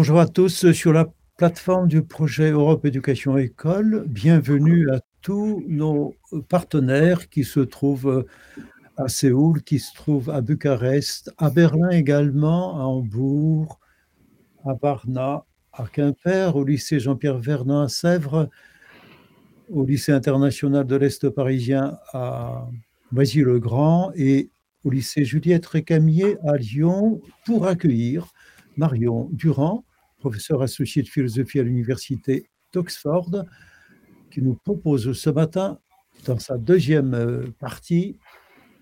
Bonjour à tous sur la plateforme du projet Europe Éducation École. Bienvenue à tous nos partenaires qui se trouvent à Séoul, qui se trouvent à Bucarest, à Berlin également, à Hambourg, à Varna, à Quimper, au lycée Jean-Pierre Vernon à Sèvres, au lycée international de l'Est parisien à Noisy-le-Grand et au lycée Juliette Récamier à Lyon pour accueillir Marion Durand, professeur associé de philosophie à l'université d'Oxford, qui nous propose ce matin, dans sa deuxième euh, partie,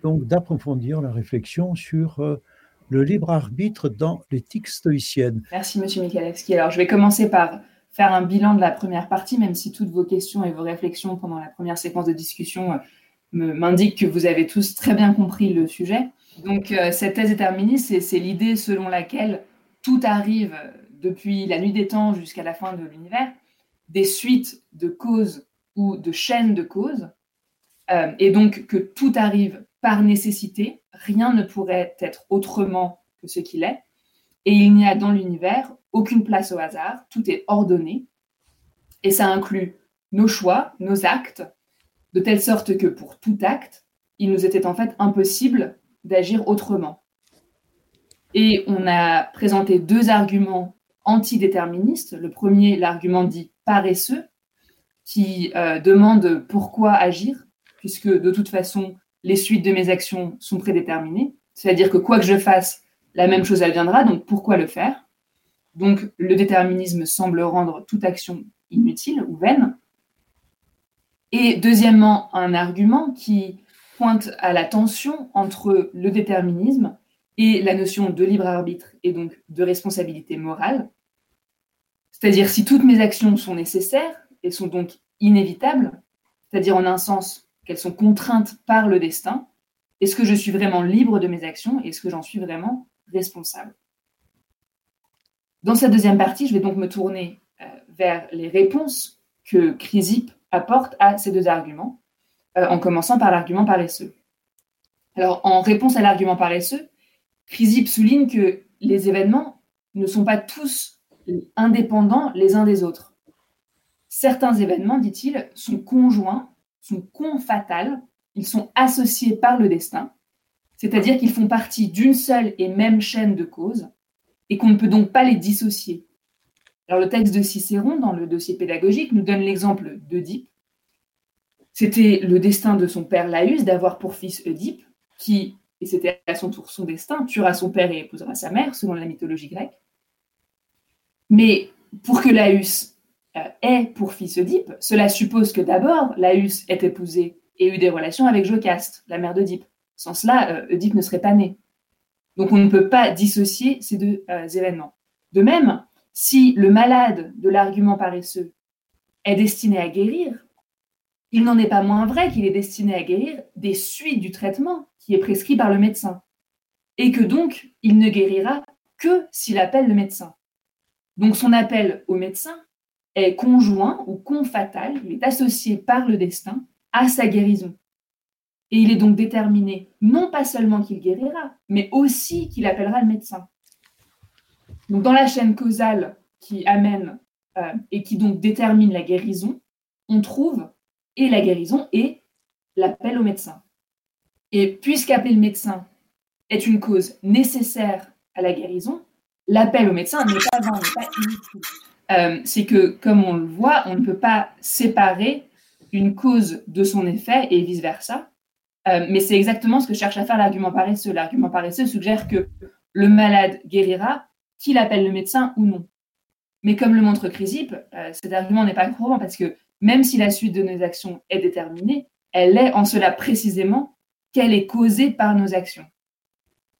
donc d'approfondir la réflexion sur euh, le libre arbitre dans l'éthique stoïcienne. Merci, Monsieur Michalewski. Alors, je vais commencer par faire un bilan de la première partie, même si toutes vos questions et vos réflexions pendant la première séquence de discussion euh, m'indiquent que vous avez tous très bien compris le sujet. Donc, cette thèse déterministe, c'est l'idée selon laquelle tout arrive depuis la nuit des temps jusqu'à la fin de l'univers, des suites de causes ou de chaînes de causes, euh, et donc que tout arrive par nécessité, rien ne pourrait être autrement que ce qu'il est, et il n'y a dans l'univers aucune place au hasard, tout est ordonné, et ça inclut nos choix, nos actes, de telle sorte que pour tout acte, il nous était en fait impossible d'agir autrement. Et on a présenté deux arguments antidéterministes. Le premier, l'argument dit paresseux, qui euh, demande pourquoi agir, puisque de toute façon, les suites de mes actions sont prédéterminées. C'est-à-dire que quoi que je fasse, la même chose adviendra, donc pourquoi le faire? Donc le déterminisme semble rendre toute action inutile ou vaine. Et deuxièmement, un argument qui pointe à la tension entre le déterminisme et la notion de libre arbitre et donc de responsabilité morale. C'est-à-dire si toutes mes actions sont nécessaires et sont donc inévitables, c'est-à-dire en un sens qu'elles sont contraintes par le destin, est-ce que je suis vraiment libre de mes actions et est-ce que j'en suis vraiment responsable? Dans cette deuxième partie, je vais donc me tourner euh, vers les réponses que Chrysippe apporte à ces deux arguments, euh, en commençant par l'argument paresseux. Alors, en réponse à l'argument paresseux, Chrysippe souligne que les événements ne sont pas tous indépendants les uns des autres. Certains événements, dit-il, sont conjoints, sont confatals, ils sont associés par le destin, c'est-à-dire qu'ils font partie d'une seule et même chaîne de causes, et qu'on ne peut donc pas les dissocier. Alors le texte de Cicéron, dans le dossier pédagogique, nous donne l'exemple d'Oedipe. C'était le destin de son père Laïus d'avoir pour fils Oedipe, qui et c'était à son tour son destin, tuera son père et épousera sa mère, selon la mythologie grecque. Mais pour que Laïus euh, ait pour fils Oedipe, cela suppose que d'abord Laïus ait épousé et eu des relations avec Jocaste, la mère d'Oedipe. Sans cela, euh, Oedipe ne serait pas né. Donc on ne peut pas dissocier ces deux euh, événements. De même, si le malade de l'argument paresseux est destiné à guérir, il n'en est pas moins vrai qu'il est destiné à guérir des suites du traitement qui est prescrit par le médecin, et que donc il ne guérira que s'il appelle le médecin. Donc son appel au médecin est conjoint ou confatal, il est associé par le destin à sa guérison. Et il est donc déterminé non pas seulement qu'il guérira, mais aussi qu'il appellera le médecin. Donc dans la chaîne causale qui amène euh, et qui donc détermine la guérison, on trouve et la guérison et l'appel au médecin. Et puisqu'appeler le médecin est une cause nécessaire à la guérison, l'appel au médecin n'est pas vain, n'est pas inutile. Euh, c'est que, comme on le voit, on ne peut pas séparer une cause de son effet et vice-versa. Euh, mais c'est exactement ce que cherche à faire l'argument paresseux. L'argument paresseux suggère que le malade guérira, qu'il appelle le médecin ou non. Mais comme le montre Chrysippe, euh, cet argument n'est pas courant parce que même si la suite de nos actions est déterminée, elle est en cela précisément qu'elle est causée par nos actions.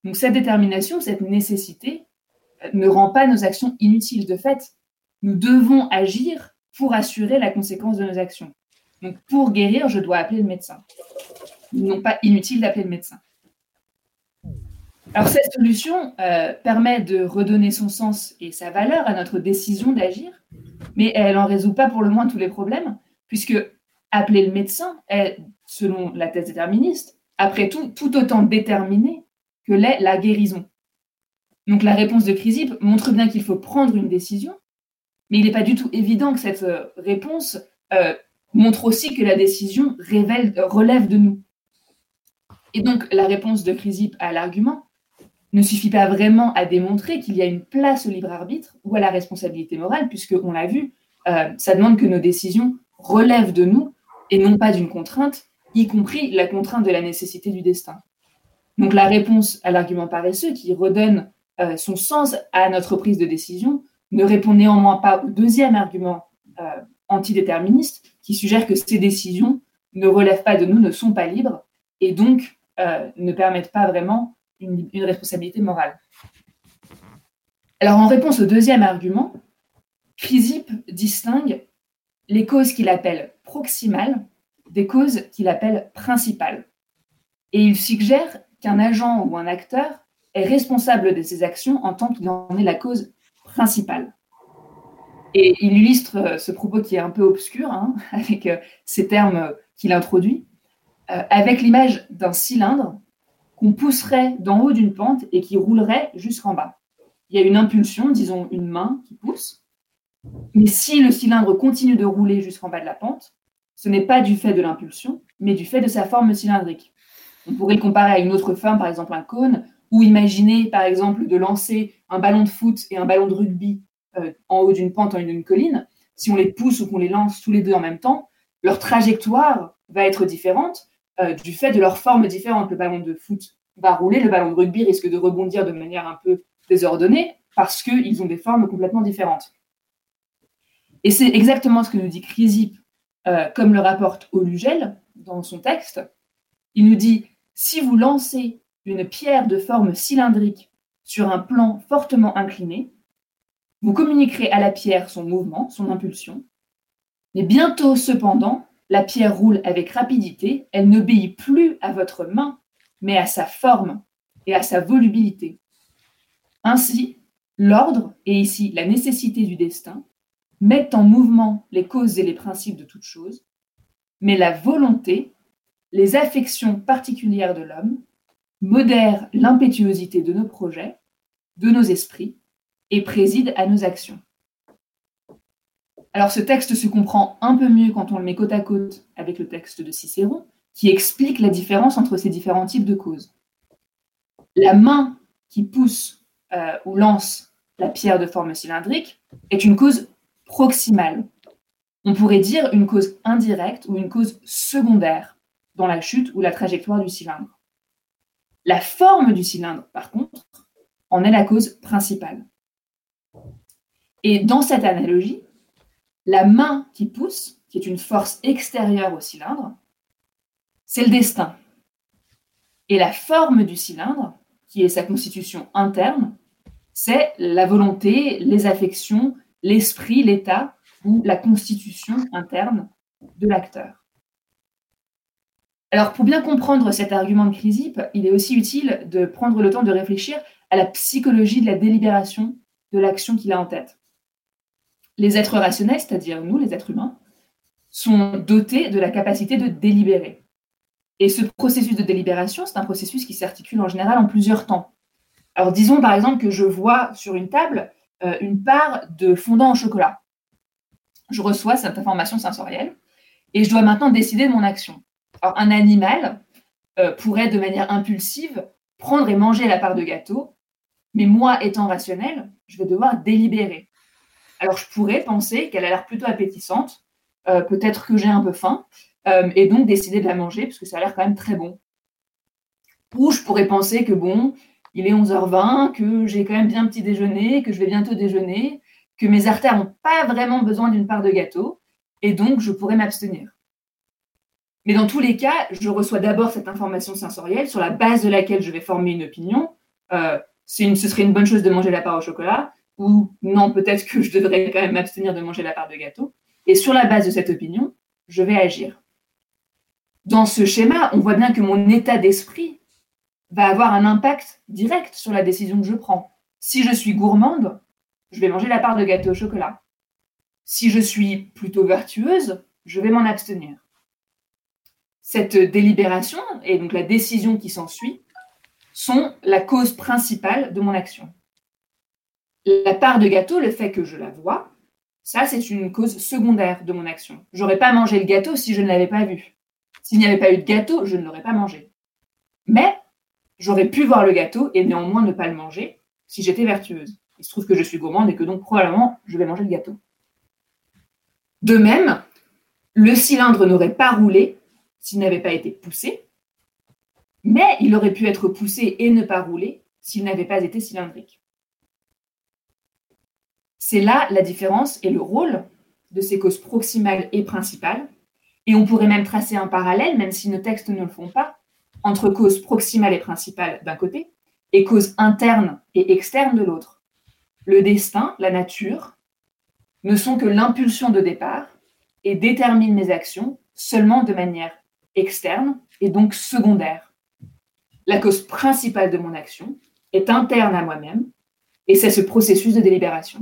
Donc cette détermination, cette nécessité ne rend pas nos actions inutiles. De fait, nous devons agir pour assurer la conséquence de nos actions. Donc pour guérir, je dois appeler le médecin. Non pas inutile d'appeler le médecin. Alors cette solution euh, permet de redonner son sens et sa valeur à notre décision d'agir, mais elle n'en résout pas pour le moins tous les problèmes, puisque appeler le médecin est, selon la thèse déterministe, après tout, tout autant déterminé que l'est la guérison. Donc la réponse de Crisip montre bien qu'il faut prendre une décision, mais il n'est pas du tout évident que cette euh, réponse euh, montre aussi que la décision révèle, relève de nous. Et donc la réponse de Crisip à l'argument ne suffit pas vraiment à démontrer qu'il y a une place au libre arbitre ou à la responsabilité morale, puisque on l'a vu, euh, ça demande que nos décisions relèvent de nous et non pas d'une contrainte, y compris la contrainte de la nécessité du destin. Donc la réponse à l'argument paresseux qui redonne euh, son sens à notre prise de décision ne répond néanmoins pas au deuxième argument euh, antidéterministe qui suggère que ces décisions ne relèvent pas de nous, ne sont pas libres et donc ne permettent pas vraiment une, responsabilité morale. Alors en réponse au deuxième argument, Chrysippe distingue les causes qu'il appelle proximales des causes qu'il appelle principales. Et il suggère qu'un agent ou un acteur responsable de ses actions en tant qu'il en est la cause principale. Et il illustre euh, ce propos qui est un peu obscur, hein, avec euh, ces termes qu'il introduit, euh, avec l'image d'un cylindre qu'on pousserait d'en haut d'une pente et qui roulerait jusqu'en bas. Il y a une impulsion, disons une main qui pousse, mais si le cylindre continue de rouler jusqu'en bas de la pente, ce n'est pas du fait de l'impulsion, mais du fait de sa forme cylindrique. On pourrait le comparer à une autre forme, par exemple un cône, ou imaginer par exemple de lancer un ballon de foot et un ballon de rugby euh, en haut d'une pente, en haut d'une colline. Si on les pousse ou qu'on les lance tous les deux en même temps, leur trajectoire va être différente, euh, du fait de leur forme différente. Le ballon de foot va rouler, le ballon de rugby risque de rebondir de manière un peu désordonnée parce qu'ils ont des formes complètement différentes. Et c'est exactement ce que nous dit Chrysippe, euh, comme le rapporte Olugel dans son texte. Il nous dit si vous lancez une pierre de forme cylindrique sur un plan fortement incliné, vous communiquerez à la pierre son mouvement, son impulsion, mais bientôt cependant, la pierre roule avec rapidité, elle n'obéit plus à votre main, mais à sa forme et à sa volubilité. Ainsi, l'ordre, et ici la nécessité du destin, mettent en mouvement les causes et les principes de toute chose, mais la volonté, les affections particulières de l'homme, modèrent l'impétuosité de nos projets, de nos esprits, et président à nos actions. Alors ce texte se comprend un peu mieux quand on le met côte à côte avec le texte de Cicéron, qui explique la différence entre ces différents types de causes. La main qui pousse euh, ou lance la pierre de forme cylindrique est une cause proximale. On pourrait dire une cause indirecte ou une cause secondaire dans la chute ou la trajectoire du cylindre. La forme du cylindre, par contre, en est la cause principale. Et dans cette analogie, la main qui pousse, qui est une force extérieure au cylindre, c'est le destin. Et la forme du cylindre, qui est sa constitution interne, c'est la volonté, les affections, l'esprit, l'état ou la constitution interne de l'acteur. Alors, pour bien comprendre cet argument de Chrysippe, il est aussi utile de prendre le temps de réfléchir à la psychologie de la délibération de l'action qu'il a en tête les êtres rationnels, c'est-à-dire nous, les êtres humains, sont dotés de la capacité de délibérer. Et ce processus de délibération, c'est un processus qui s'articule en général en plusieurs temps. Alors disons par exemple que je vois sur une table euh, une part de fondant au chocolat. Je reçois cette information sensorielle et je dois maintenant décider de mon action. Alors un animal euh, pourrait de manière impulsive prendre et manger la part de gâteau, mais moi étant rationnel, je vais devoir délibérer. Alors, je pourrais penser qu'elle a l'air plutôt appétissante, euh, peut-être que j'ai un peu faim, euh, et donc décider de la manger, parce que ça a l'air quand même très bon. Ou je pourrais penser que, bon, il est 11h20, que j'ai quand même bien petit déjeuner, que je vais bientôt déjeuner, que mes artères n'ont pas vraiment besoin d'une part de gâteau, et donc je pourrais m'abstenir. Mais dans tous les cas, je reçois d'abord cette information sensorielle sur la base de laquelle je vais former une opinion. Euh, ce serait une bonne chose de manger la part au chocolat ou non, peut-être que je devrais quand même m'abstenir de manger la part de gâteau. Et sur la base de cette opinion, je vais agir. Dans ce schéma, on voit bien que mon état d'esprit va avoir un impact direct sur la décision que je prends. Si je suis gourmande, je vais manger la part de gâteau au chocolat. Si je suis plutôt vertueuse, je vais m'en abstenir. Cette délibération et donc la décision qui s'ensuit sont la cause principale de mon action. La part de gâteau, le fait que je la vois, ça, c'est une cause secondaire de mon action. J'aurais pas mangé le gâteau si je ne l'avais pas vu. S'il n'y avait pas eu de gâteau, je ne l'aurais pas mangé. Mais j'aurais pu voir le gâteau et néanmoins ne pas le manger si j'étais vertueuse. Il se trouve que je suis gourmande et que donc probablement je vais manger le gâteau. De même, le cylindre n'aurait pas roulé s'il n'avait pas été poussé, mais il aurait pu être poussé et ne pas rouler s'il n'avait pas été cylindrique. C'est là la différence et le rôle de ces causes proximales et principales. Et on pourrait même tracer un parallèle, même si nos textes ne le font pas, entre causes proximales et principales d'un côté et causes internes et externes de l'autre. Le destin, la nature, ne sont que l'impulsion de départ et déterminent mes actions seulement de manière externe et donc secondaire. La cause principale de mon action est interne à moi-même et c'est ce processus de délibération.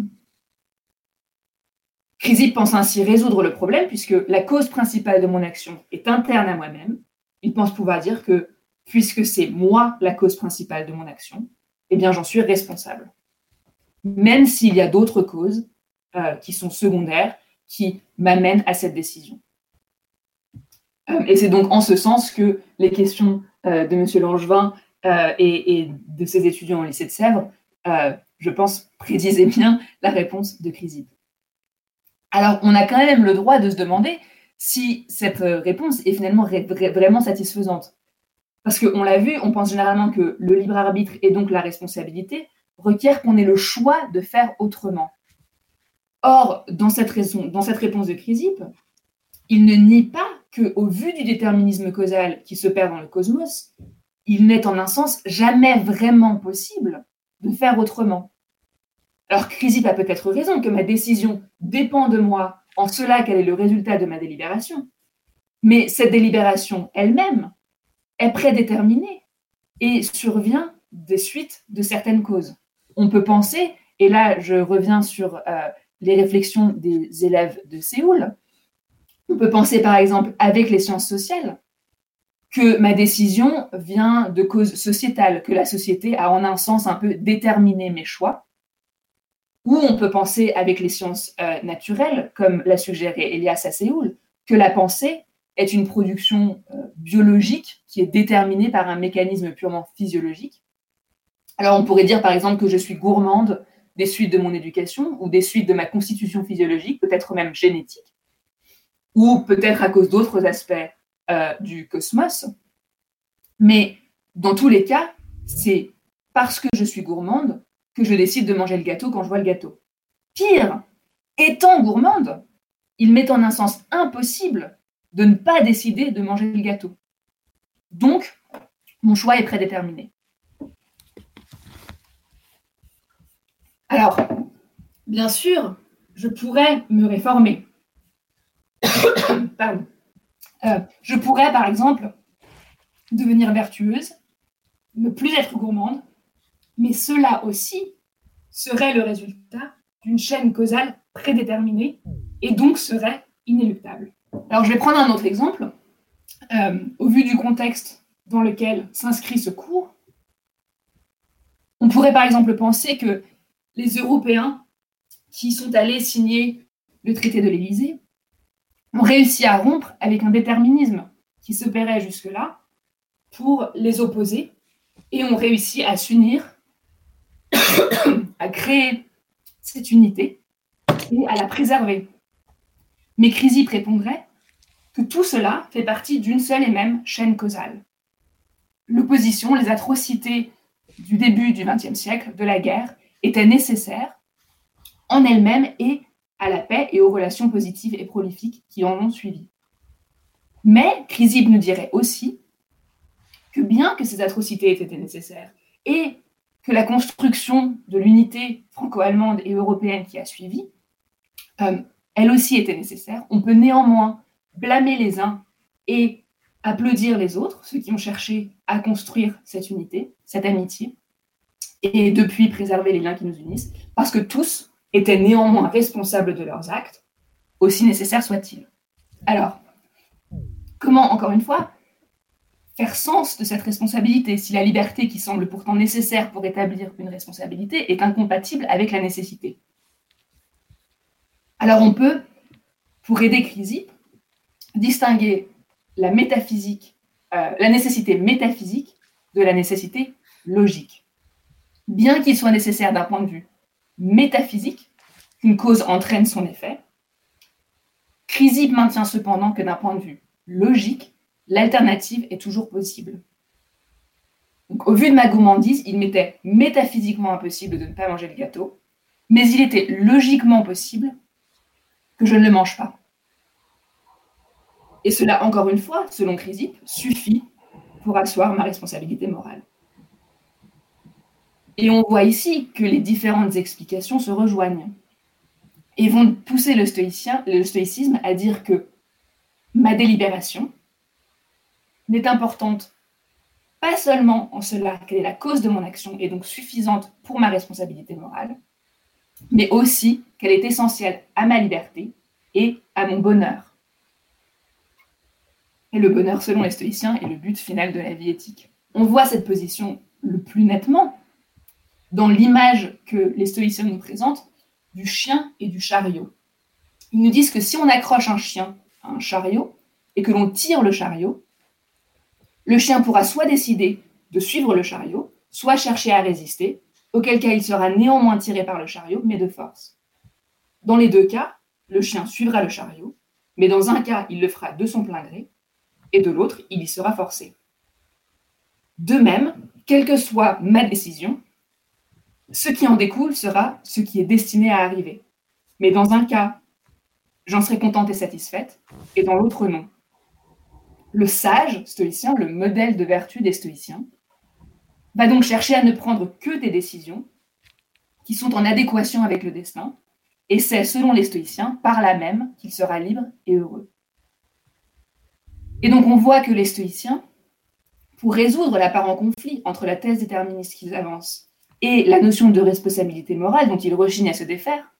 Chrysippe pense ainsi résoudre le problème puisque la cause principale de mon action est interne à moi-même. Il pense pouvoir dire que puisque c'est moi la cause principale de mon action, eh bien j'en suis responsable. Même s'il y a d'autres causes euh, qui sont secondaires, qui m'amènent à cette décision. Euh, et c'est donc en ce sens que les questions euh, de M. Langevin et, et, de ses étudiants au lycée de Sèvres, je pense, prédisaient bien la réponse de Chrysippe. Alors, on a quand même le droit de se demander si cette réponse est finalement vraiment satisfaisante. Parce qu'on l'a vu, on pense généralement que le libre arbitre et donc la responsabilité requiert qu'on ait le choix de faire autrement. Or, dans cette, dans cette réponse de Chrysippe, il ne nie pas qu'au vu du déterminisme causal qui se perd dans le cosmos, il n'est en un sens jamais vraiment possible de faire autrement. Alors Chrysippe a peut-être raison que ma décision dépend de moi, en cela qu'elle est le résultat de ma délibération. Mais cette délibération elle-même est prédéterminée et survient des suites de certaines causes. On peut penser, et là je reviens sur euh, les réflexions des élèves de Séoul, on peut penser par exemple avec les sciences sociales que ma décision vient de causes sociétales, que la société a en un sens un peu déterminé mes choix, ou on peut penser avec les sciences euh, naturelles, comme l'a suggéré Elias à que la pensée est une production euh, biologique qui est déterminée par un mécanisme purement physiologique. Alors on pourrait dire par exemple que je suis gourmande des suites de mon éducation ou des suites de ma constitution physiologique, peut-être même génétique, ou peut-être à cause d'autres aspects euh, du cosmos. Mais dans tous les cas, c'est parce que je suis gourmande que je décide de manger le gâteau quand je vois le gâteau. Pire, étant gourmande, il m'est en un sens impossible de ne pas décider de manger le gâteau. Donc, mon choix est prédéterminé. Alors, bien sûr, je pourrais me réformer. Pardon. Euh, je pourrais, par exemple, devenir vertueuse, ne plus être gourmande, mais cela aussi serait le résultat d'une chaîne causale prédéterminée et donc serait inéluctable. Alors je vais prendre un autre exemple. Euh, au vu du contexte dans lequel s'inscrit ce cours, on pourrait par exemple penser que les Européens qui sont allés signer le traité de l'Élysée ont réussi à rompre avec un déterminisme qui s'opérait jusque-là pour les opposer et ont réussi à s'unir, à créer cette unité et à la préserver. Mais Chrysippe répondrait que tout cela fait partie d'une seule et même chaîne causale. L'opposition, les atrocités du début du XXe siècle, de la guerre, étaient nécessaires en elles-mêmes et à la paix et aux relations positives et prolifiques qui en ont suivi. Mais Chrysippe nous dirait aussi que bien que ces atrocités aient été nécessaires et que la construction de l'unité franco-allemande et européenne qui a suivi, euh, elle aussi était nécessaire, on peut néanmoins blâmer les uns et applaudir les autres, ceux qui ont cherché à construire cette unité, cette amitié, et depuis préserver les liens qui nous unissent, parce que tous étaient néanmoins responsables de leurs actes, aussi nécessaires soient-ils. Alors, comment, encore une fois, faire sens de cette responsabilité si la liberté qui semble pourtant nécessaire pour établir une responsabilité est incompatible avec la nécessité? Alors on peut, pour aider Chrysippe, distinguer la métaphysique, euh, la nécessité métaphysique de la nécessité logique. Bien qu'il soit nécessaire d'un point de vue métaphysique qu'une cause entraîne son effet, Chrysippe maintient cependant que d'un point de vue logique, l'alternative est toujours possible. Au vu de ma gourmandise, il m'était métaphysiquement impossible de ne pas manger le gâteau, mais il était logiquement possible que je ne le mange pas. Et cela, encore une fois, selon Chrysippe, suffit pour asseoir ma responsabilité morale. Et on voit ici que les différentes explications se rejoignent et vont pousser le, stoïcisme à dire que ma délibération n'est importante pas seulement en cela qu'elle est la cause de mon action et donc suffisante pour ma responsabilité morale, mais aussi qu'elle est essentielle à ma liberté et à mon bonheur. Et le bonheur, selon les stoïciens, est le but final de la vie éthique. On voit cette position le plus nettement dans l'image que les stoïciens nous présentent du chien et du chariot. Ils nous disent que si on accroche un chien à un chariot et que l'on tire le chariot, le chien pourra soit décider de suivre le chariot, soit chercher à résister, auquel cas il sera néanmoins tiré par le chariot, mais de force. Dans les deux cas, le chien suivra le chariot, mais dans un cas, il le fera de son plein gré, et de l'autre, il y sera forcé. De même, quelle que soit ma décision, ce qui en découle sera ce qui est destiné à arriver. Mais dans un cas, j'en serai contente et satisfaite, et dans l'autre, non. Le sage stoïcien, le modèle de vertu des stoïciens, va donc chercher à ne prendre que des décisions qui sont en adéquation avec le destin, et c'est, selon les stoïciens, par là même qu'il sera libre et heureux. Et donc on voit que les stoïciens, pour résoudre l'apparent conflit entre la thèse déterministe qu'ils avancent et la notion de responsabilité morale dont ils rechignent à se défaire,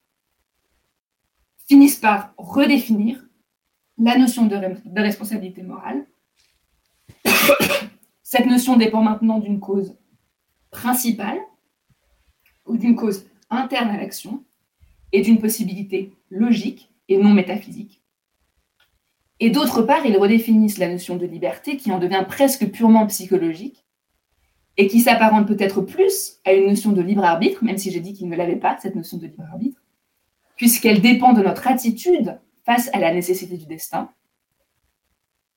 finissent par redéfinir la notion de, responsabilité morale. Cette notion dépend maintenant d'une cause principale ou d'une cause interne à l'action et d'une possibilité logique et non métaphysique. Et d'autre part, ils redéfinissent la notion de liberté qui en devient presque purement psychologique et qui s'apparente peut-être plus à une notion de libre arbitre, même si j'ai dit qu'il ne l'avait pas, cette notion de libre arbitre, puisqu'elle dépend de notre attitude face à la nécessité du destin,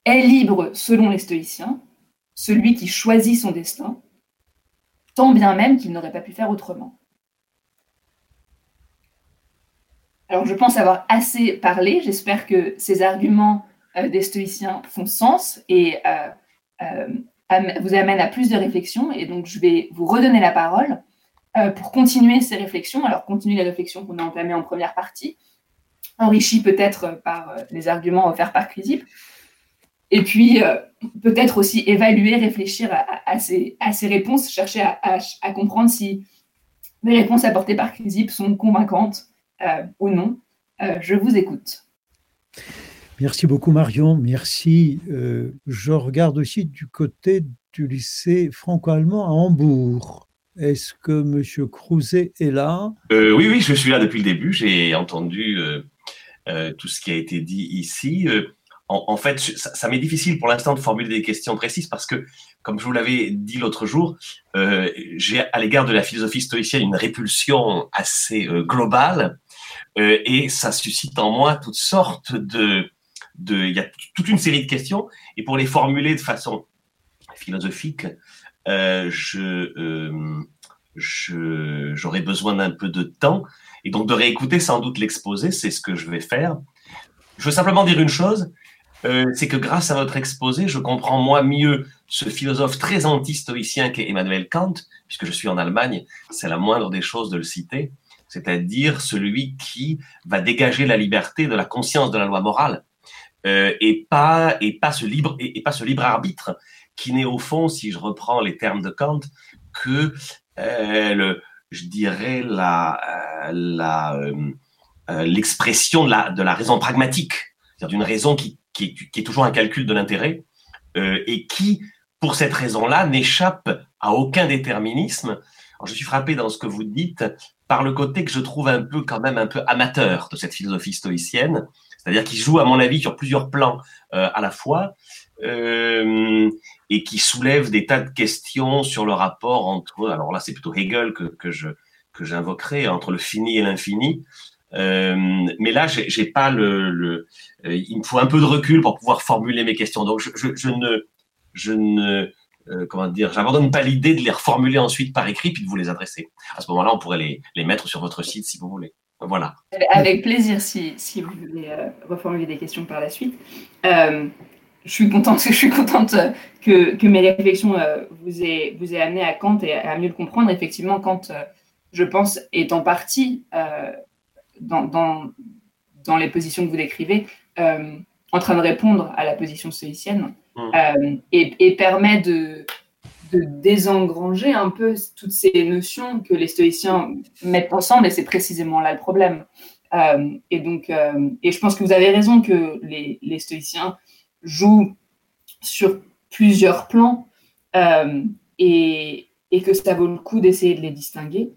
est libre, selon les stoïciens, celui qui choisit son destin, tant bien même qu'il n'aurait pas pu faire autrement. Alors je pense avoir assez parlé, j'espère que ces arguments euh, des stoïciens font sens et euh, euh, vous amène à plus de réflexions. Et donc, je vais vous redonner la parole euh, pour continuer ces réflexions. Alors, continuer les réflexions qu'on a entamées en première partie, enrichies peut-être par euh, les arguments offerts par Chrysippe. Et puis, euh, peut-être aussi évaluer, réfléchir à, ces, à réponses, chercher à, comprendre si les réponses apportées par Chrysippe sont convaincantes ou non. je vous écoute. Merci beaucoup Marion, merci. Euh, je regarde aussi du côté du lycée franco-allemand à Hambourg. Est-ce que M. Crouzet est là? Euh, Oui, oui, je suis là depuis le début. J'ai entendu euh, tout ce qui a été dit ici. En, fait, ça, m'est difficile pour l'instant de formuler des questions précises parce que, comme je vous l'avais dit l'autre jour, j'ai à l'égard de la philosophie stoïcienne une répulsion assez globale et ça suscite en moi toutes sortes de il y a toute une série de questions, et pour les formuler de façon philosophique, euh, euh, besoin d'un peu de temps, et donc de réécouter sans doute l'exposé, c'est ce que je vais faire. Je veux simplement dire une chose, euh, c'est que grâce à votre exposé, je comprends moi mieux ce philosophe très anti-stoïcien qu'est Emmanuel Kant, puisque je suis en Allemagne, c'est la moindre des choses de le citer, c'est-à-dire celui qui va dégager la liberté de la conscience de la loi morale euh, et pas et pas ce libre et, pas ce libre arbitre qui n'est au fond, si je reprends les termes de Kant, que euh, le, je dirais la euh, la l'expression de la de la raison pragmatique, c'est-à-dire d'une raison qui, est, qui est toujours un calcul de l'intérêt et qui pour cette raison-là, n'échappe à aucun déterminisme. je suis frappé dans ce que vous dites par le côté que je trouve un peu quand même un peu amateur de cette philosophie stoïcienne, c'est-à-dire qui joue à mon avis sur plusieurs plans euh, à la fois euh, et qui soulève des tas de questions sur le rapport entre, alors là c'est plutôt Hegel que, que je que j'invoquerai entre le fini et l'infini. Euh, mais là, j'ai pas le, le euh, il me faut un peu de recul pour pouvoir formuler mes questions. Donc, je, je, je ne, je ne, euh, comment dire, j'abandonne pas l'idée de les reformuler ensuite par écrit puis de vous les adresser. À ce moment-là, on pourrait les, les mettre sur votre site si vous voulez. Voilà. Avec plaisir, si, si vous voulez euh, reformuler des questions par la suite. Euh, je suis contente, je suis contente que, que mes réflexions vous, aient, vous aient amené à Kant et à mieux le comprendre. Effectivement, Kant, je pense, est en partie dans, dans, dans, les positions que vous décrivez, en train de répondre à la position stoïcienne mmh. et, et, permet de, de désengranger un peu toutes ces notions que les stoïciens mettent ensemble, et c'est précisément là le problème. Euh, et donc, euh, et je pense que vous avez raison que les, les stoïciens jouent sur plusieurs plans euh, et, et, que ça vaut le coup d'essayer de les distinguer.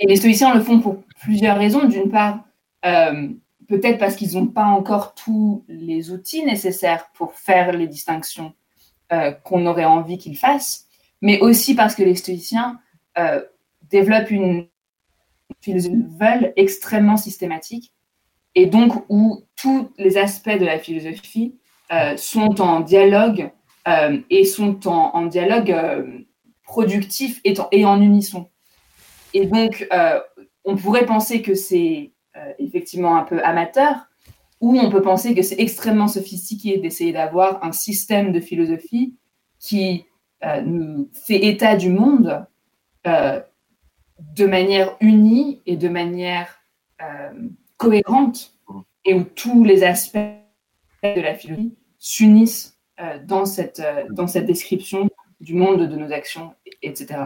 Et les stoïciens le font pour plusieurs raisons. D'une part, peut-être parce qu'ils n'ont pas encore tous les outils nécessaires pour faire les distinctions qu'on aurait envie qu'ils fassent mais aussi parce que les stoïciens euh, développent une philosophie extrêmement systématique et donc où tous les aspects de la philosophie euh, sont en dialogue euh, et sont en, dialogue productif et, en unisson. Et donc, on pourrait penser que c'est effectivement un peu amateur, ou on peut penser que c'est extrêmement sophistiqué d'essayer d'avoir un système de philosophie qui nous fait état du monde euh, de manière unie et de manière euh, cohérente et où tous les aspects de la philosophie s'unissent dans, cette, dans cette description du monde, de nos actions, etc.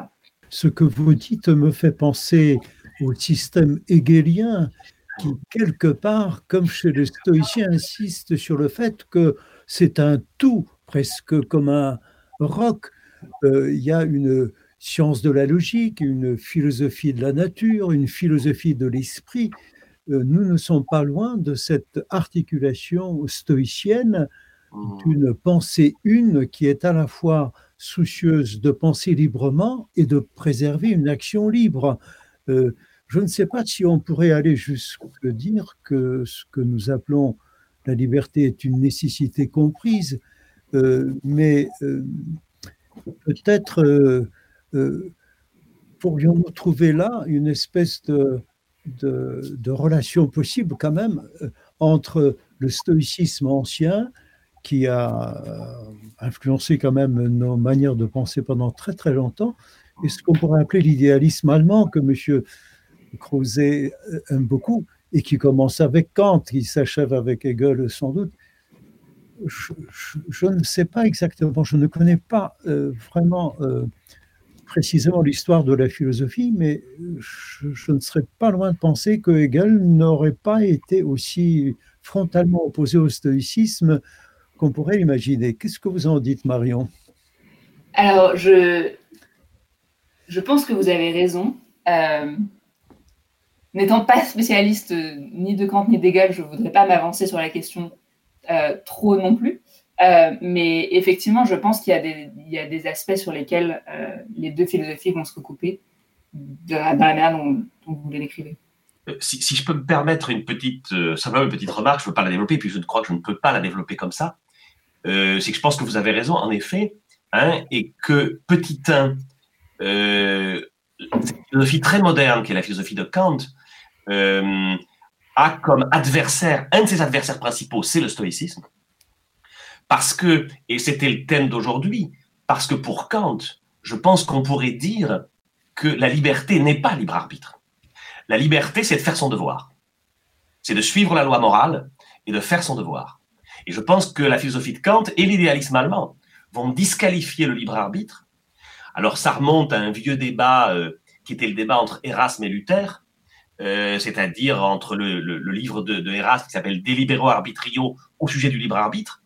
Ce que vous dites me fait penser au système hegelien qui, quelque part, comme chez les stoïciens, insiste sur le fait que c'est un tout, presque comme un roc euh, il y a une science de la logique, une philosophie de la nature, une philosophie de l'esprit. Euh, nous ne sommes pas loin de cette articulation stoïcienne mmh. d'une pensée une qui est à la fois soucieuse de penser librement et de préserver une action libre. Euh, je ne sais pas si on pourrait aller jusqu'à dire que ce que nous appelons la liberté est une nécessité comprise, mais peut-être euh, euh, pourrions-nous trouver là une espèce de, de, relation possible quand même euh, entre le stoïcisme ancien qui a influencé quand même nos manières de penser pendant très très longtemps et ce qu'on pourrait appeler l'idéalisme allemand que M. Krause aime beaucoup et qui commence avec Kant, qui s'achève avec Hegel sans doute, je, ne sais pas exactement, je ne connais pas euh, vraiment euh, précisément l'histoire de la philosophie, mais je, ne serais pas loin de penser que Hegel n'aurait pas été aussi frontalement opposé au stoïcisme qu'on pourrait l'imaginer. Qu'est-ce que vous en dites, Marion? Alors, je, je pense que vous avez raison. Euh, n'étant pas spécialiste ni de Kant ni d'Hegel, je ne voudrais pas m'avancer sur la question trop non plus. Euh, mais effectivement, je pense qu'il y, a des aspects sur lesquels euh, les deux philosophies vont se recouper dans la manière dont, vous les décrivez. Si, je peux me permettre une petite, simplement une petite remarque, je ne veux pas la développer, puis je crois que je ne peux pas la développer comme ça, c'est que je pense que vous avez raison, en effet, hein, et que petit 1, cette philosophie très moderne, qui est la philosophie de Kant, a comme adversaire, un de ses adversaires principaux, c'est le stoïcisme. Parce que, et c'était le thème d'aujourd'hui, parce que pour Kant, je pense qu'on pourrait dire que la liberté n'est pas libre arbitre. La liberté, c'est de faire son devoir. C'est de suivre la loi morale et de faire son devoir. Et je pense que la philosophie de Kant et l'idéalisme allemand vont disqualifier le libre arbitre. Alors ça remonte à un vieux débat euh, qui était le débat entre Erasme et Luther, euh, c'est-à-dire entre le, livre de, de qui s'appelle Delibero Arbitrio au sujet du libre arbitre,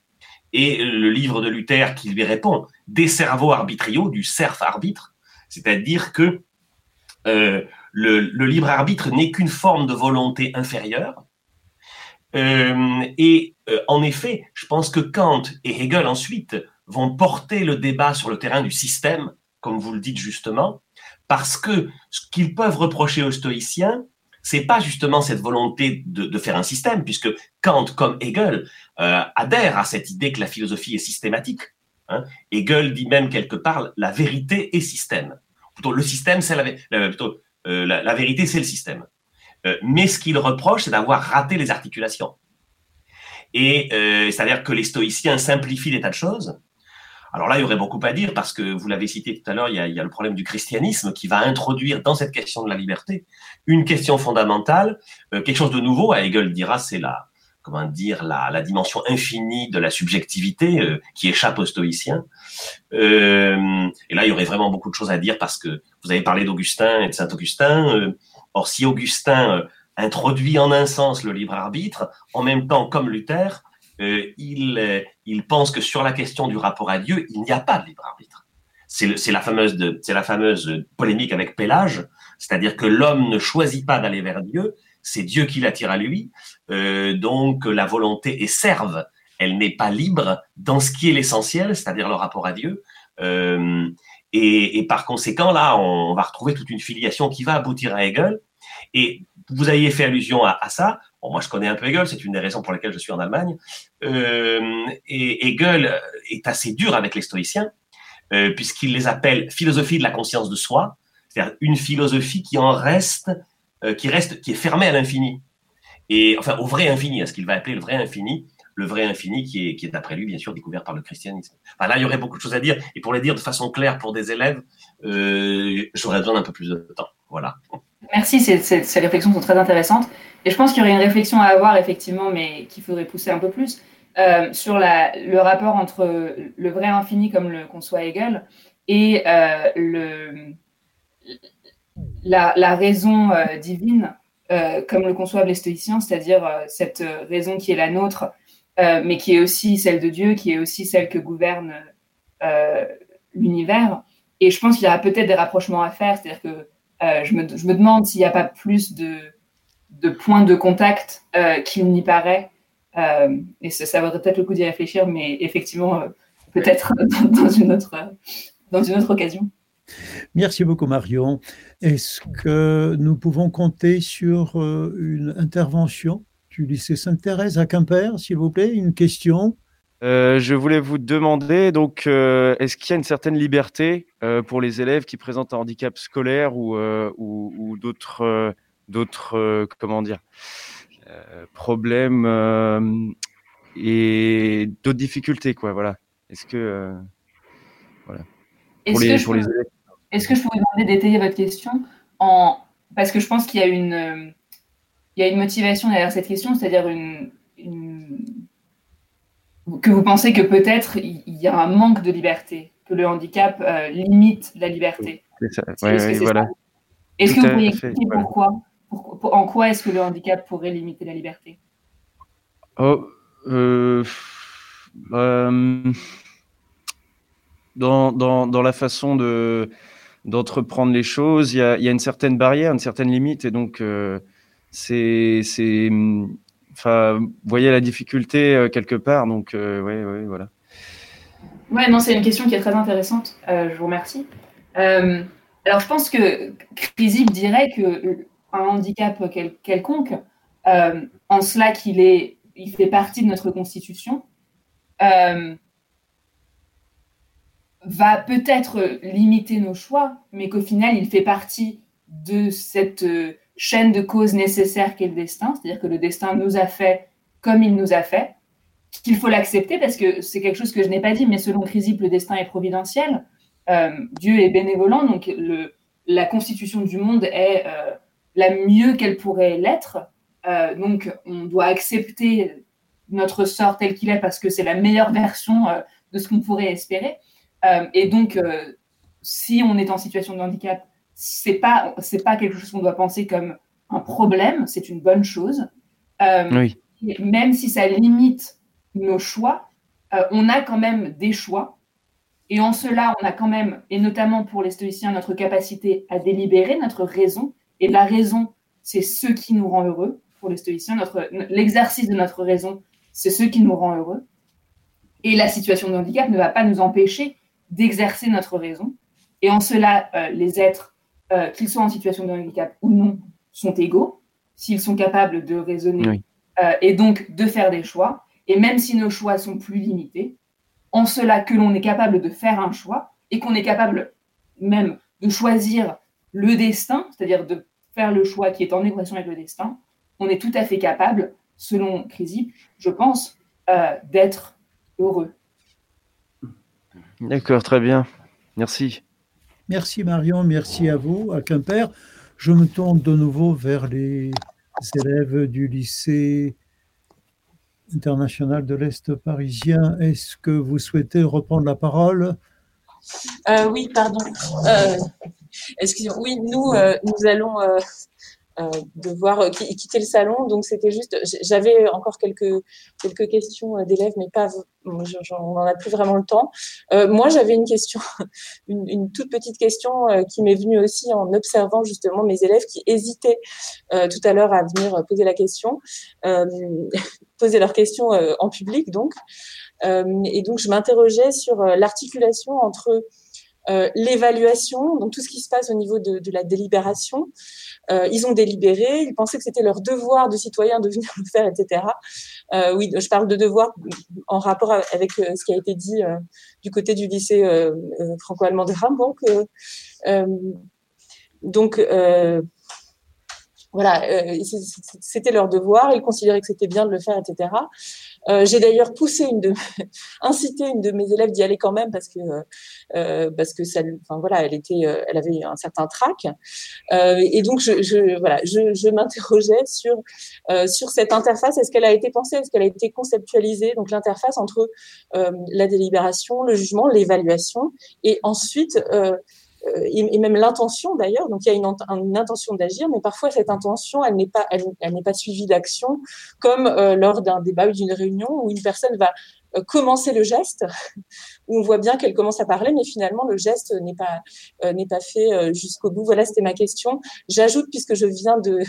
et le livre de Luther qui lui répond, des cerveaux arbitrio, du cerf arbitre, c'est-à-dire que euh, le, libre arbitre n'est qu'une forme de volonté inférieure. Euh, et en effet, je pense que Kant et Hegel ensuite vont porter le débat sur le terrain du système, comme vous le dites justement, parce que ce qu'ils peuvent reprocher aux stoïciens, c'est pas justement cette volonté de, faire un système, puisque Kant, comme Hegel, euh, adhère à cette idée que la philosophie est systématique. Hein. Hegel dit même quelque part la vérité est système. Plutôt, le système, c'est la, plutôt, euh, la, vérité, c'est le système. Euh, mais ce qu'il reproche, c'est d'avoir raté les articulations. Et c'est-à-dire que les stoïciens simplifient des tas de choses alors là, il y aurait beaucoup à dire parce que vous l'avez cité tout à l'heure, il, y a le problème du christianisme qui va introduire dans cette question de la liberté une question fondamentale, euh, quelque chose de nouveau. Hegel dira, c'est la comment dire la, dimension infinie de la subjectivité euh, qui échappe aux stoïciens. Euh, et là, il y aurait vraiment beaucoup de choses à dire parce que vous avez parlé d'Augustin et de Saint Augustin. or, si Augustin introduit en un sens le libre arbitre, en même temps, comme Luther, euh, il, euh, il pense que sur la question du rapport à Dieu, il n'y a pas de libre arbitre. C'est la fameuse polémique avec Pélage, c'est-à-dire que l'homme ne choisit pas d'aller vers Dieu, c'est Dieu qui l'attire à lui. Euh, donc la volonté est serve, elle n'est pas libre dans ce qui est l'essentiel, c'est-à-dire le rapport à Dieu. Et, par conséquent, là, on, va retrouver toute une filiation qui va aboutir à Hegel. Et vous aviez fait allusion à, ça. Bon, moi, je connais un peu Hegel, c'est une des raisons pour lesquelles je suis en Allemagne. Euh, et Hegel est assez dur avec les stoïciens, euh, puisqu'il les appelle philosophie de la conscience de soi, c'est-à-dire une philosophie qui en reste, euh, qui reste, qui est fermée à l'infini, et enfin au vrai infini, à ce qu'il va appeler le vrai infini, le vrai infini qui est, qui est d'après lui, bien sûr, découvert par le christianisme. Enfin, là, il y aurait beaucoup de choses à dire, et pour les dire de façon claire pour des élèves, j'aurais besoin d'un peu plus de temps. Voilà. Merci, ces, réflexions sont très intéressantes. Et je pense qu'il y aurait une réflexion à avoir, effectivement, mais qu'il faudrait pousser un peu plus, euh, sur le rapport entre le vrai infini, comme le conçoit Hegel, et euh, la, raison euh, divine, comme le conçoivent les stoïciens, c'est-à-dire cette raison qui est la nôtre, mais qui est aussi celle de Dieu, qui est aussi celle que gouverne l'univers. Et je pense qu'il y aura peut-être des rapprochements à faire, c'est-à-dire que euh, je, me, je, me, demande s'il n'y a pas plus de, de points de contact euh, qu'il n'y paraît. Euh, et ça, vaudrait peut-être le coup d'y réfléchir, mais effectivement, peut-être dans, une autre, dans une autre occasion. Merci beaucoup Marion. Est-ce que nous pouvons compter sur une intervention du lycée Sainte-Thérèse à Quimper, s'il vous plaît? Une question? Euh, je voulais vous demander, donc, euh, est-ce qu'il y a une certaine liberté euh, pour les élèves qui présentent un handicap scolaire ou, ou, ou d'autres, d'autres, comment dire, problèmes et d'autres difficultés, quoi. Voilà. Est-ce que, voilà. Est-ce que, pour les élèves... est-ce que je pourrais demander d'étayer votre question en parce que je pense qu'il y a une, il y a une motivation derrière cette question, c'est-à-dire une, une que vous pensez que peut-être il y a un manque de liberté, que le handicap euh, limite la liberté. Est-ce que vous pourriez expliquer pourquoi, En quoi est-ce que le handicap pourrait limiter la liberté? Oh, euh, euh, dans, dans, dans, la façon de d'entreprendre les choses, il y, y, a, une certaine barrière, une certaine limite, et donc c'est Enfin, voyez la difficulté euh, quelque part, donc euh, ouais, ouais, voilà. Ouais, non, c'est une question qui est très intéressante. Euh, je vous remercie. alors, je pense que Crisip dirait que un handicap quelconque, en cela qu'il est, il fait partie de notre constitution, va peut-être limiter nos choix, mais qu'au final, il fait partie de cette chaîne de causes nécessaires qu'est le destin, c'est-à-dire que le destin nous a fait comme il nous a fait, qu'il faut l'accepter parce que c'est quelque chose que je n'ai pas dit, mais selon Chrysippe, le destin est providentiel, euh, Dieu est bénévolent, donc le, la constitution du monde est euh, la mieux qu'elle pourrait l'être, euh, donc on doit accepter notre sort tel qu'il est parce que c'est la meilleure version de ce qu'on pourrait espérer. et donc, si on est en situation de handicap, c'est pas c'est pas quelque chose qu'on doit penser comme un problème, c'est une bonne chose. Euh, Même si ça limite nos choix, on a quand même des choix. Et en cela, on a quand même, et notamment pour les stoïciens, notre capacité à délibérer, notre raison. Et la raison, c'est ce qui nous rend heureux. Pour les stoïciens, l'exercice de notre raison, c'est ce qui nous rend heureux. Et la situation de handicap ne va pas nous empêcher d'exercer notre raison. Et en cela, euh, les êtres, euh, qu'ils soient en situation de handicap ou non, sont égaux, s'ils sont capables de raisonner euh, et donc de faire des choix. Et même si nos choix sont plus limités, en cela que l'on est capable de faire un choix et qu'on est capable même de choisir le destin, c'est-à-dire de faire le choix qui est en équation avec le destin, on est tout à fait capable, selon Crisip, je pense, d'être heureux. D'accord, très bien. Merci. Merci Marion, merci à vous, à Quimper. Je me tourne de nouveau vers les élèves du lycée international de l'Est parisien. Est-ce que vous souhaitez reprendre la parole? Euh, Oui, pardon. Euh, excusez-moi. Oui, nous, euh, nous allons devoir euh, quitter le salon. Donc c'était juste, j'avais encore quelques quelques questions euh, d'élèves, mais pas, on n'en a plus vraiment le temps. moi, j'avais une question, une, toute petite question qui m'est venue aussi en observant justement mes élèves qui hésitaient tout à l'heure à venir poser la question, poser leurs questions en public donc. et donc je m'interrogeais sur l'articulation entre l'évaluation, donc tout ce qui se passe au niveau de, de la délibération, euh, ils ont délibéré, ils pensaient que c'était leur devoir de citoyen de venir le faire, etc. Euh, oui, je parle de devoir en rapport avec euh, ce qui a été dit du côté du lycée franco-allemand de Hambourg. donc, voilà, c'était leur devoir, ils considéraient que c'était bien de le faire, etc. Euh, j'ai d'ailleurs poussé une de, incité une de mes élèves d'y aller quand même parce que euh, parce que ça, enfin voilà, elle était, euh, elle avait un certain trac. Euh, et donc je, je voilà, je, je m'interrogeais sur euh, sur cette interface. Est-ce qu'elle a été pensée? Est-ce qu'elle a été conceptualisée? Donc l'interface entre la délibération, le jugement, l'évaluation, et ensuite euh, et, même l'intention d'ailleurs. Donc il y a une, intention d'agir, mais parfois cette intention, elle n'est pas, elle, n'est pas suivie d'action, comme euh, lors d'un débat ou d'une réunion où une personne va euh, commencer le geste, où on voit bien qu'elle commence à parler, mais finalement le geste n'est pas n'est pas fait jusqu'au bout. Voilà, c'était ma question. J'ajoute puisque je viens de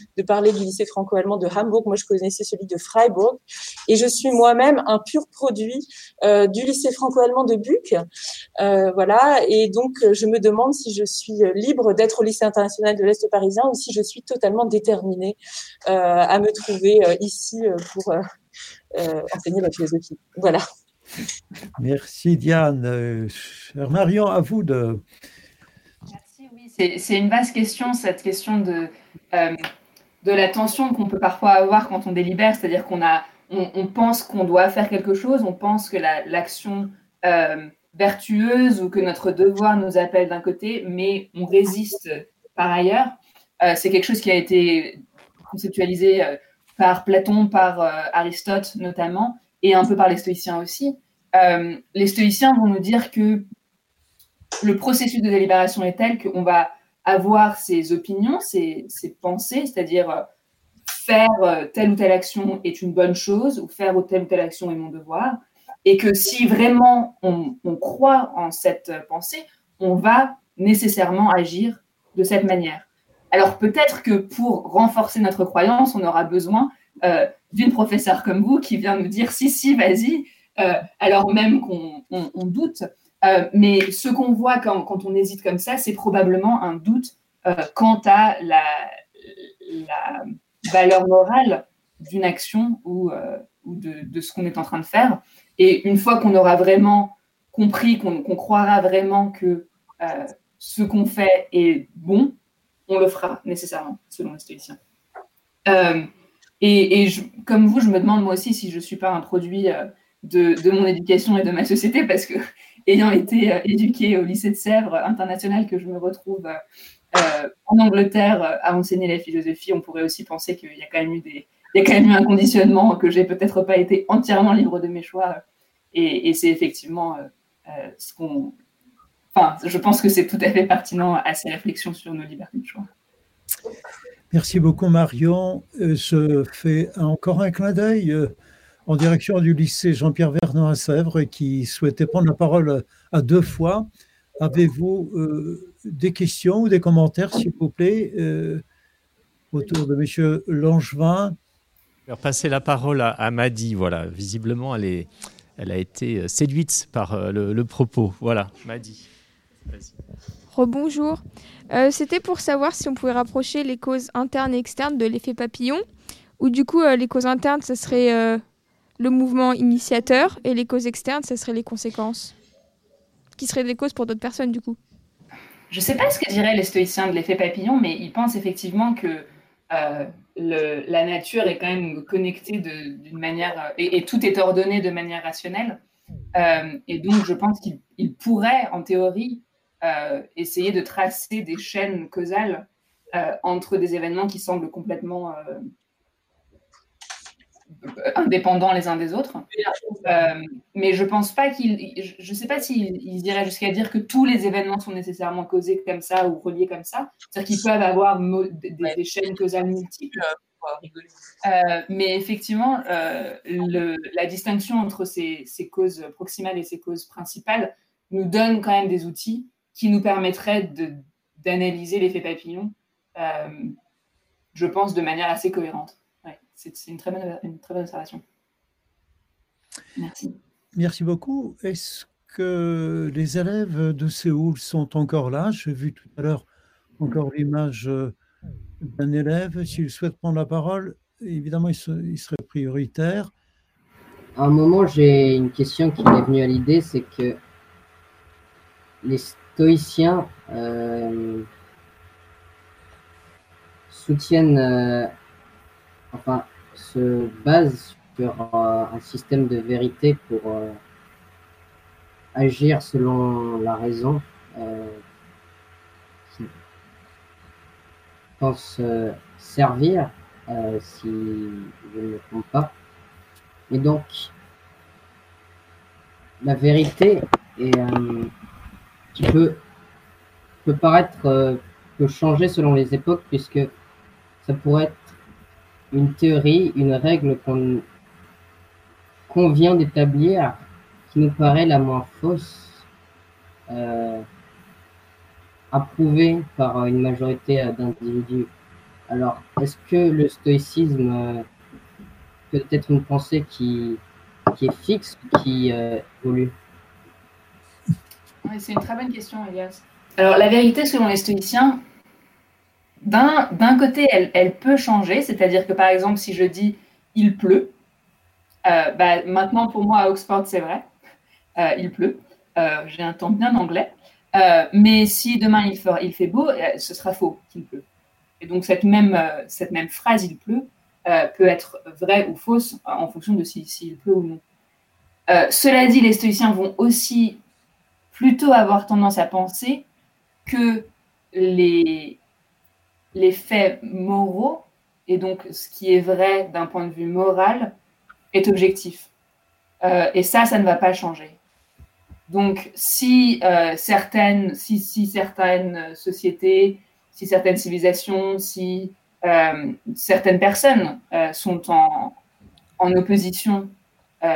de parler du lycée franco-allemand de Hambourg. Moi, je connaissais celui de Freiburg. Et je suis moi-même un pur produit euh, du lycée franco-allemand de Buc. Euh, voilà. Et donc, je me demande si je suis libre d'être au lycée international de l'Est parisien ou si je suis totalement déterminée euh, à me trouver ici pour enseigner la philosophie. Voilà. Merci Diane. Marion, à vous de... Merci, oui, c'est une vaste question, cette question de, de la tension qu'on peut parfois avoir quand on délibère, c'est-à-dire qu'on a, on, pense qu'on doit faire quelque chose, on pense que l'action euh, vertueuse ou que notre devoir nous appelle d'un côté, mais on résiste par ailleurs. Euh, c'est quelque chose qui a été conceptualisé euh, par Platon, par Aristote notamment, et un peu par les stoïciens aussi. les stoïciens vont nous dire que le processus de délibération est tel qu'on va avoir ses opinions, ses, pensées, c'est-à-dire euh, faire euh, telle ou telle action est une bonne chose ou faire telle ou telle action est mon devoir, et que si vraiment on, croit en cette pensée, on va nécessairement agir de cette manière. Alors peut-être que pour renforcer notre croyance, on aura besoin euh, d'une professeure comme vous qui vient nous dire si, si, vas-y, alors même qu'on doute. Euh, mais ce qu'on voit quand, on hésite comme ça, c'est probablement un doute euh, quant à la, valeur morale d'une action ou, euh, de, ce qu'on est en train de faire. Et une fois qu'on aura vraiment compris, qu'on croira vraiment que ce qu'on fait est bon, on le fera nécessairement, selon les stoïciens. et, et comme vous, je me demande moi aussi si je ne suis pas un produit de, de, mon éducation et de ma société, parce que ayant été euh, éduquée au lycée de Sèvres international, que je me retrouve euh, euh, en Angleterre à enseigner la philosophie, on pourrait aussi penser qu'il y a quand même eu des, il y a quand même eu un conditionnement, que j'ai peut-être pas été entièrement libre de mes choix. Et, c'est effectivement ce qu'on. Enfin, je pense que c'est tout à fait pertinent à ces réflexions sur nos libertés de choix. Merci beaucoup, Marion. Je fais encore un clin d'œil en direction du lycée Jean-Pierre Vernon à Sèvres qui souhaitait prendre la parole à deux fois. Avez-vous euh, des questions ou des commentaires, s'il vous plaît, euh, autour de M. Langevin? Je vais passer la parole à, à Madi. Voilà, visiblement, elle, est, elle a été séduite par le, le propos. Voilà, Madi. Rebonjour. Euh, C'était pour savoir si on pouvait rapprocher les causes internes et externes de l'effet papillon, ou du coup, euh, les causes internes, ce serait euh, le mouvement initiateur, et les causes externes, ce serait les conséquences, qui seraient des causes pour d'autres personnes, du coup. Je ne sais pas ce que diraient les stoïciens de l'effet papillon, mais ils pensent effectivement que euh, la nature est quand même connectée d'une manière, et, et, tout est ordonné de manière rationnelle. Euh, et donc, je pense qu'il pourrait, en théorie, euh, essayer de tracer des chaînes causales euh, entre des événements qui semblent complètement euh, indépendants les uns des autres. Euh, mais je pense pas qu'il. Je ne sais pas s'il il irait jusqu'à dire que tous les événements sont nécessairement causés comme ça ou reliés comme ça. C'est-à-dire qu'ils peuvent avoir des, des, chaînes causales multiples. Euh, mais effectivement, euh, le, la distinction entre ces, ces, causes proximales et ces causes principales nous donne quand même des outils qui nous permettraient d'analyser l'effet papillon, euh, je pense, de manière assez cohérente. C'est une, très bonne, une très bonne observation. Merci. Merci beaucoup. Est-ce que les élèves de Séoul sont encore là? J'ai vu tout à l'heure encore l'image d'un élève. S'il souhaite prendre la parole, évidemment, il, se, il, serait prioritaire. À un moment, j'ai une question qui m'est venue à l'idée, c'est que les stoïciens euh, soutiennent, euh, enfin, se basent sur euh, un système de vérité pour euh, agir selon la raison. qui pense servir, si je ne me trompe pas. Et donc, la vérité est qui peut, peut paraître, euh, peut changer selon les époques, puisque ça pourrait être une théorie, une règle qu'on qu vient d'établir, qui nous paraît la moins fausse, euh, approuvée par une majorité d'individus. Alors, est-ce que le stoïcisme euh, peut être une pensée qui, qui est fixe, qui euh, évolue? C'est une très bonne question, Elias. Alors, la vérité, selon les stoïciens, d'un côté, elle, elle, peut changer, c'est-à-dire que par exemple, si je dis il pleut, euh, bah, maintenant pour moi à Oxford, c'est vrai, euh, il pleut. Euh, J'ai un temps bien anglais. Mais si demain il, fera, il fait beau, ce sera faux qu'il pleut. Et donc, cette même, cette même phrase il pleut peut être vraie ou fausse en fonction de s'il si, si pleut ou non. cela dit, les stoïciens vont aussi plutôt avoir tendance à penser que les, les faits moraux, et donc ce qui est vrai d'un point de vue moral, est objectif. Euh, et ça, ça ne va pas changer. Donc, si, euh, certaines, si, certaines sociétés, si certaines civilisations, si euh, certaines personnes sont en, opposition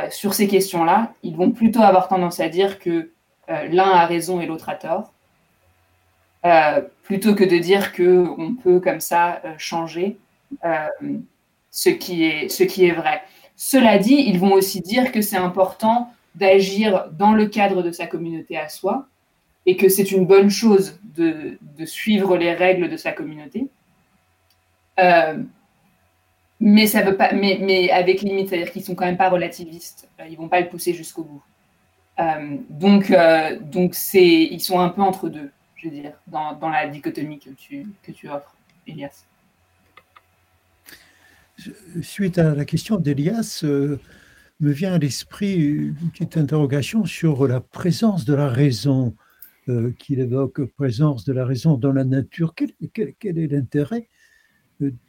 sur ces questions-là, ils vont plutôt avoir tendance à dire que l'un a raison et l'autre a tort, euh, plutôt que de dire que on peut comme ça euh, changer ce qui est ce qui est vrai. Cela dit, ils vont aussi dire que c'est important d'agir dans le cadre de sa communauté à soi et que c'est une bonne chose de, de, suivre les règles de sa communauté. Euh, mais ça veut pas, mais, mais avec limite, c'est-à-dire qu'ils sont quand même pas relativistes. Ils vont pas le pousser jusqu'au bout. Euh, donc, euh, donc c'est, ils sont un peu entre deux, je veux dire, dans, dans la dichotomie que tu, que tu offres, Elias. Suite à la question d'Elias, euh, me vient à l'esprit une petite interrogation sur la présence de la raison euh, qu'il évoque, présence de la raison dans la nature. Quel, quel, quel est l'intérêt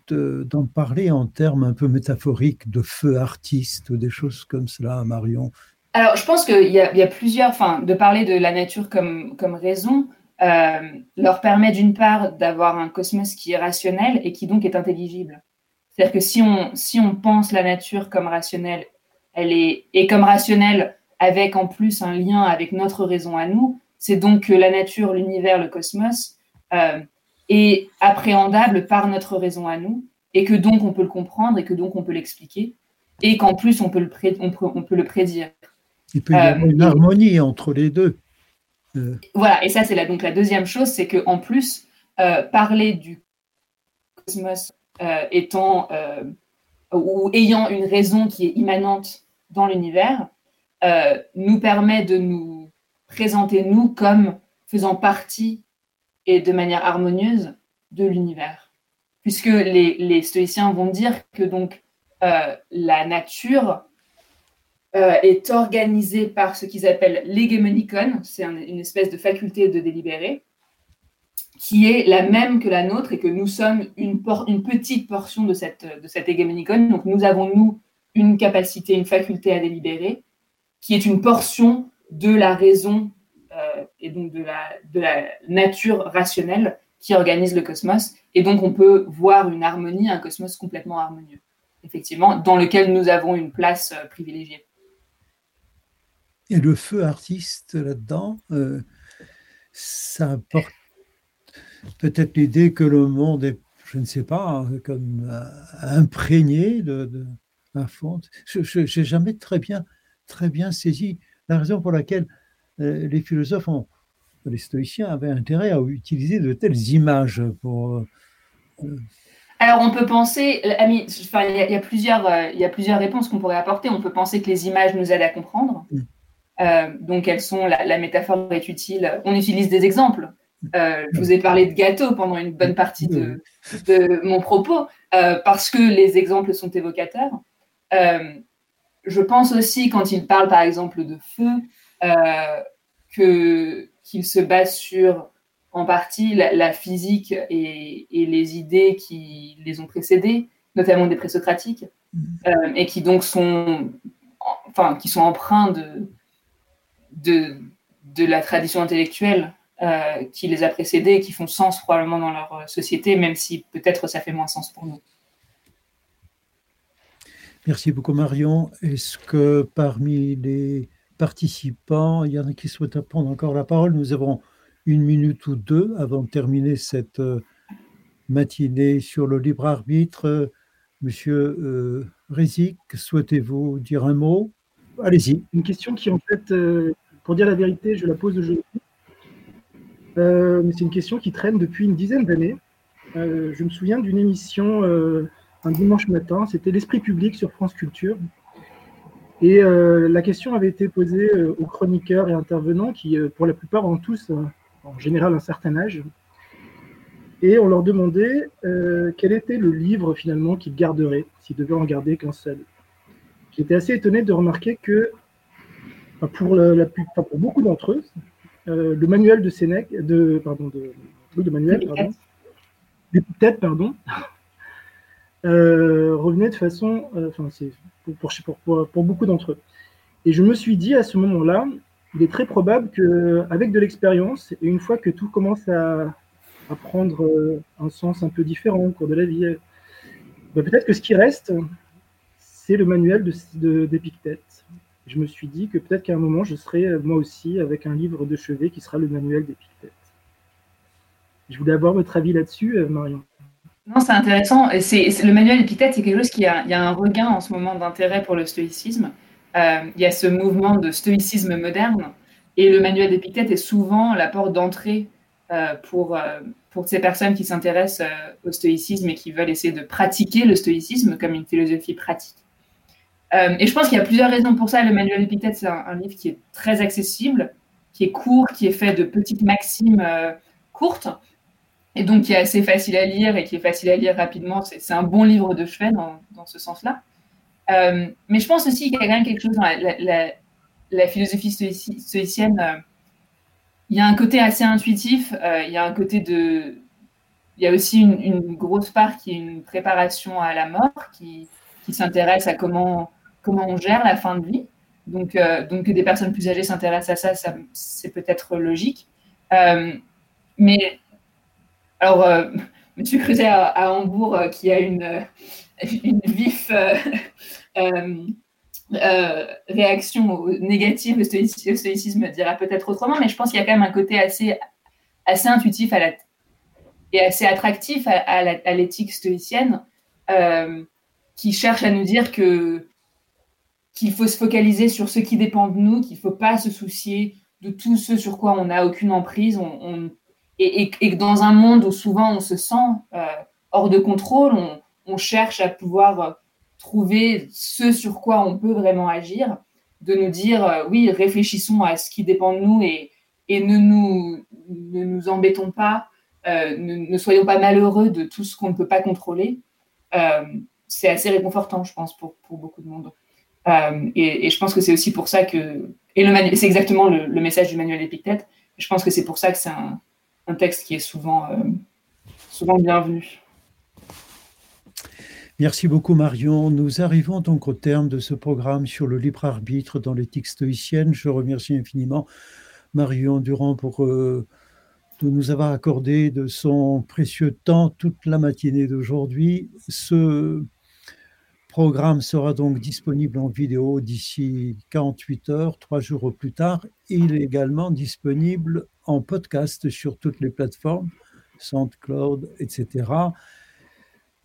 d'en parler en termes un peu métaphoriques de feu artiste ou des choses comme cela, Marion? Alors, je pense qu'il y, y, a plusieurs, enfin, de parler de la nature comme, comme raison euh, leur permet d'une part d'avoir un cosmos qui est rationnel et qui donc est intelligible. C'est-à-dire que si on, si on pense la nature comme rationnelle elle est, et comme rationnelle, avec en plus un lien avec notre raison à nous, c'est donc que la nature, l'univers, le cosmos euh, est appréhendable par notre raison à nous, et que donc on peut le comprendre, et que donc on peut l'expliquer, et qu'en plus on peut le, on peut, on peut le prédire. Il peut y avoir une harmonie entre les deux. Voilà, et ça c'est la, donc la deuxième chose, c'est qu'en plus, parler du cosmos étant ou ayant une raison qui est immanente dans l'univers, euh, nous permet de nous présenter, nous, comme faisant partie et de manière harmonieuse de l'univers. Puisque les, stoïciens vont dire que donc euh, la nature euh, est organisée par ce qu'ils appellent l'hégémonicon, c'est une espèce de faculté de délibérer, qui est la même que la nôtre et que nous sommes une, petite portion de cette, de hégémonicon. Donc nous avons, nous, une capacité, une faculté à délibérer, qui est une portion de la raison euh, et donc de la, nature rationnelle qui organise le cosmos. Et donc on peut voir une harmonie, un cosmos complètement harmonieux, effectivement, dans lequel nous avons une place euh, Et le feu artiste là-dedans, euh, ça apporte peut-être l'idée que le monde est, je ne sais pas, comme euh, imprégné de, de fond. Je n'ai jamais très bien, très bien saisi la raison pour laquelle euh, les philosophes les stoïciens avaient intérêt à utiliser de telles images pour. Alors, on peut penser, Ami, enfin, il, y plusieurs, il y a plusieurs réponses qu'on pourrait apporter. On peut penser que les images nous aident à comprendre. Mm. donc, elles sont, la, la, métaphore est utile. On utilise des exemples. Euh, je vous ai parlé de gâteau pendant une bonne partie de, mon propos, euh, parce que les exemples sont évocateurs. Euh, je pense aussi, quand il parle par exemple de feu, qu'il se base sur en partie la, physique et, les idées qui les ont précédées, notamment des présocratiques, et qui donc sont, enfin, qui sont empreints de, de, de la tradition intellectuelle euh, qui les a précédés et qui font sens probablement dans leur euh, société, même si peut-être ça fait moins sens pour nous. Merci beaucoup Marion. Est-ce que parmi les participants, il y en a qui souhaitent prendre encore la parole? Nous avons une minute ou deux avant de terminer cette euh, matinée sur le libre arbitre. Monsieur euh, Rézic, souhaitez-vous dire un mot? Allez-y. Une question qui, en fait, pour dire la vérité, je la pose aujourd'hui euh, mais c'est une question qui traîne depuis une dizaine d'années. Euh, je me souviens d'une émission euh, un dimanche matin, c'était l'esprit public sur France Culture. Et la question avait été posée aux chroniqueurs et intervenants qui, pour la plupart, ont tous en général un certain âge. Et on leur demandait quel était le livre finalement qu'ils garderaient, s'ils devaient en garder qu'un seul. J'étais assez étonné de remarquer que pour, la, pour beaucoup d'entre eux, euh, le manuel de Sénèque, de, pardon, de, oui, de manuel, pardon, pardon, euh, revenait de façon, euh, enfin, c'est pour, pour, pour, beaucoup d'entre eux. Et je me suis dit à ce moment-là, il est très probable qu'avec de l'expérience, et une fois que tout commence à, à prendre un sens un peu différent au cours de la vie, bah, peut-être que ce qui reste, c'est le manuel d'Épictète. De, je me suis dit que peut-être qu'à un moment, je serai euh, moi aussi avec un livre de chevet qui sera le manuel d'Épictète. Je voulais avoir votre avis là-dessus, euh, Marion. Non, c'est intéressant. Le manuel d'Épictète, c'est quelque chose qui a un regain en ce moment d'intérêt pour le stoïcisme. Euh, il y a ce mouvement de stoïcisme moderne. Et le manuel d'Épictète est souvent la porte d'entrée pour, pour ces personnes qui s'intéressent au stoïcisme et qui veulent essayer de pratiquer le stoïcisme comme une philosophie pratique. Euh, et je pense qu'il y a plusieurs raisons pour ça. Le manuel d'Épithète, c'est un, livre qui est très accessible, qui est court, qui est fait de petites maximes euh, courtes, et donc qui est assez facile à lire et qui est facile à lire rapidement. C'est un bon livre de chevet dans, ce sens-là. Euh, mais je pense aussi qu'il y a quand même quelque chose dans la, philosophie stoïcienne. il y a un côté assez intuitif, il y a un côté de. Il y a aussi une, grosse part qui est une préparation à la mort, qui s'intéresse à comment comment on gère la fin de vie. Donc, euh, donc que des personnes plus âgées s'intéressent à ça, c'est peut-être logique. Euh, mais alors, euh, Monsieur Creuset à, Hambourg, qui a une, euh, réaction négative, le stoïcisme, dira peut-être autrement, mais je pense qu'il y a quand même un côté assez, assez intuitif à et assez attractif à, l'éthique stoïcienne euh, qui cherche à nous dire que qu'il faut se focaliser sur ce qui dépend de nous, qu'il ne faut pas se soucier de tout ce sur quoi on n'a aucune emprise. Et, que dans un monde où souvent on se sent euh, hors de contrôle, on, cherche à pouvoir trouver ce sur quoi on peut vraiment agir, de nous dire euh, oui, réfléchissons à ce qui dépend de nous et, et ne, nous, ne nous embêtons pas, euh, ne, soyons pas malheureux de tout ce qu'on ne peut pas contrôler. c'est assez réconfortant, je pense, pour, pour beaucoup de monde. Euh, et, je pense que c'est aussi pour ça que. Et c'est exactement le, message du manuel d'Épictète. Je pense que c'est pour ça que c'est un, texte qui est souvent, euh, souvent bienvenu. Merci beaucoup Marion. Nous arrivons donc au terme de ce programme sur le libre arbitre dans l'éthique stoïcienne. Je remercie infiniment Marion Durand pour euh, nous avoir accordé de son précieux temps toute la matinée d'aujourd'hui. Ce programme sera donc disponible en vidéo d'ici 48 heures, trois jours plus tard. Il est également disponible en podcast sur toutes les plateformes, SoundCloud, etc.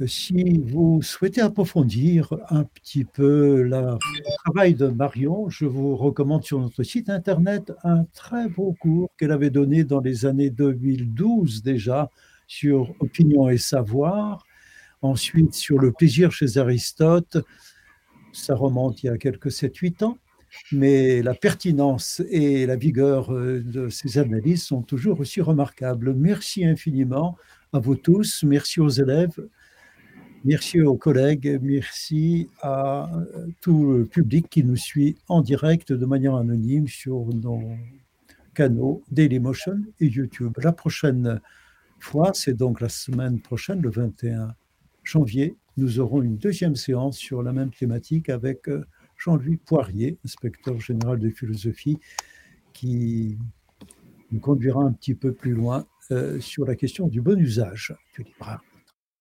Si vous souhaitez approfondir un petit peu le travail de Marion, je vous recommande sur notre site internet un très beau cours qu'elle avait donné dans les années 2012 déjà sur opinion et savoir Ensuite, sur le plaisir chez Aristote, ça remonte il y a quelques 7-8 ans, mais la pertinence et la vigueur euh, de ces analyses sont toujours aussi remarquables. Merci infiniment à vous tous, merci aux élèves, merci aux collègues, merci à euh, tout le public qui nous suit en direct de manière anonyme sur nos canaux Dailymotion et YouTube. La prochaine fois, c'est donc la semaine prochaine, le 21 janvier, nous aurons une deuxième séance sur la même thématique avec euh, Jean-Louis Poirier, inspecteur général de philosophie, qui nous conduira un petit peu plus loin euh, sur la question du bon usage du libre